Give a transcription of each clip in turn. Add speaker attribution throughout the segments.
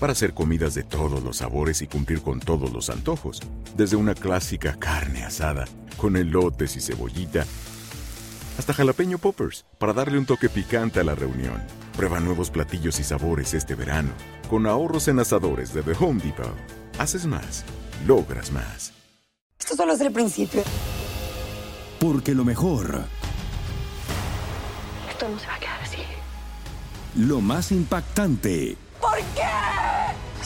Speaker 1: Para hacer comidas de todos los sabores y cumplir con todos los antojos. Desde una clásica carne asada, con elotes y cebollita, hasta jalapeño poppers, para darle un toque picante a la reunión. Prueba nuevos platillos y sabores este verano, con ahorros en asadores de The Home Depot. Haces más, logras más.
Speaker 2: Esto solo es el principio.
Speaker 3: Porque lo mejor,
Speaker 2: Esto no se va a quedar así.
Speaker 3: lo más impactante,
Speaker 2: ¿Por qué?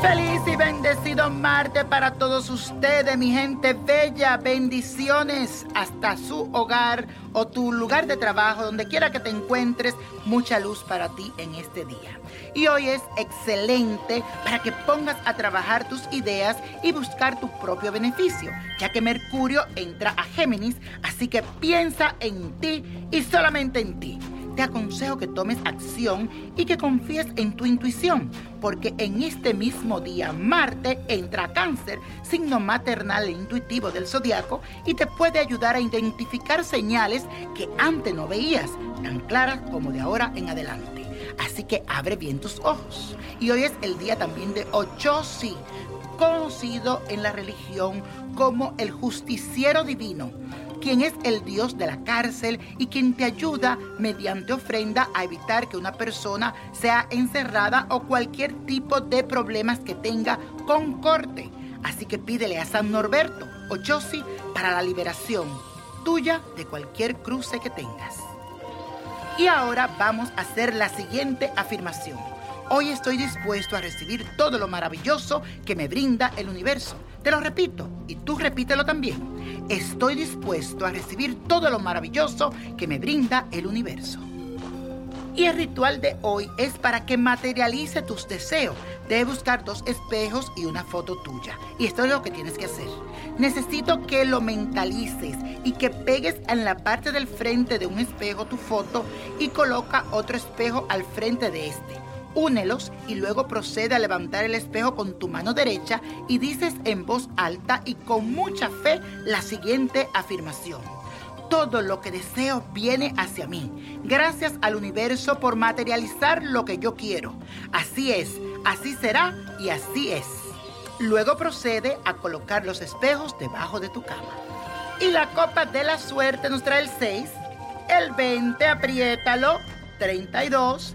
Speaker 4: Feliz y bendecido martes para todos ustedes, mi gente bella. Bendiciones hasta su hogar o tu lugar de trabajo, donde quiera que te encuentres. Mucha luz para ti en este día. Y hoy es excelente para que pongas a trabajar tus ideas y buscar tu propio beneficio, ya que Mercurio entra a Géminis, así que piensa en ti y solamente en ti te aconsejo que tomes acción y que confíes en tu intuición, porque en este mismo día Marte entra cáncer, signo maternal e intuitivo del zodiaco, y te puede ayudar a identificar señales que antes no veías, tan claras como de ahora en adelante. Así que abre bien tus ojos. Y hoy es el día también de Ochosi, conocido en la religión como el justiciero divino quien es el Dios de la cárcel y quien te ayuda mediante ofrenda a evitar que una persona sea encerrada o cualquier tipo de problemas que tenga con corte. Así que pídele a San Norberto Ochosi para la liberación tuya de cualquier cruce que tengas. Y ahora vamos a hacer la siguiente afirmación. Hoy estoy dispuesto a recibir todo lo maravilloso que me brinda el universo. Te lo repito y tú repítelo también. Estoy dispuesto a recibir todo lo maravilloso que me brinda el universo. Y el ritual de hoy es para que materialice tus deseos. Debes buscar dos espejos y una foto tuya. Y esto es lo que tienes que hacer. Necesito que lo mentalices y que pegues en la parte del frente de un espejo tu foto y coloca otro espejo al frente de este. Únelos y luego procede a levantar el espejo con tu mano derecha y dices en voz alta y con mucha fe la siguiente afirmación. Todo lo que deseo viene hacia mí. Gracias al universo por materializar lo que yo quiero. Así es, así será y así es. Luego procede a colocar los espejos debajo de tu cama. Y la copa de la suerte nos trae el 6, el 20, apriétalo, 32,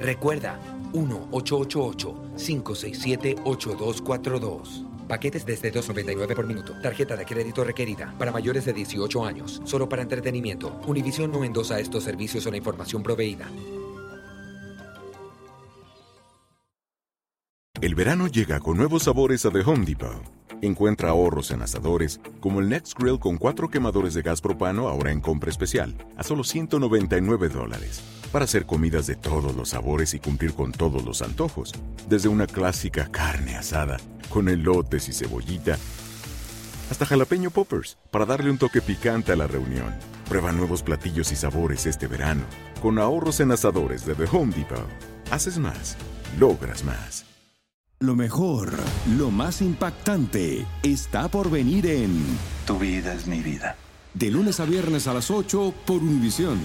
Speaker 5: Recuerda, 1-888-567-8242. Paquetes desde 2.99 por minuto. Tarjeta de crédito requerida para mayores de 18 años. Solo para entretenimiento. Univision no endosa estos servicios o la información proveída.
Speaker 1: El verano llega con nuevos sabores a The Home Depot. Encuentra ahorros en asadores, como el Next Grill con cuatro quemadores de gas propano ahora en compra especial, a solo 199 dólares. Para hacer comidas de todos los sabores y cumplir con todos los antojos. Desde una clásica carne asada, con elotes y cebollita, hasta jalapeño poppers, para darle un toque picante a la reunión. Prueba nuevos platillos y sabores este verano, con ahorros en asadores de The Home Depot. Haces más, logras más.
Speaker 3: Lo mejor, lo más impactante, está por venir en
Speaker 6: Tu vida es mi vida.
Speaker 3: De lunes a viernes a las 8 por Univisión.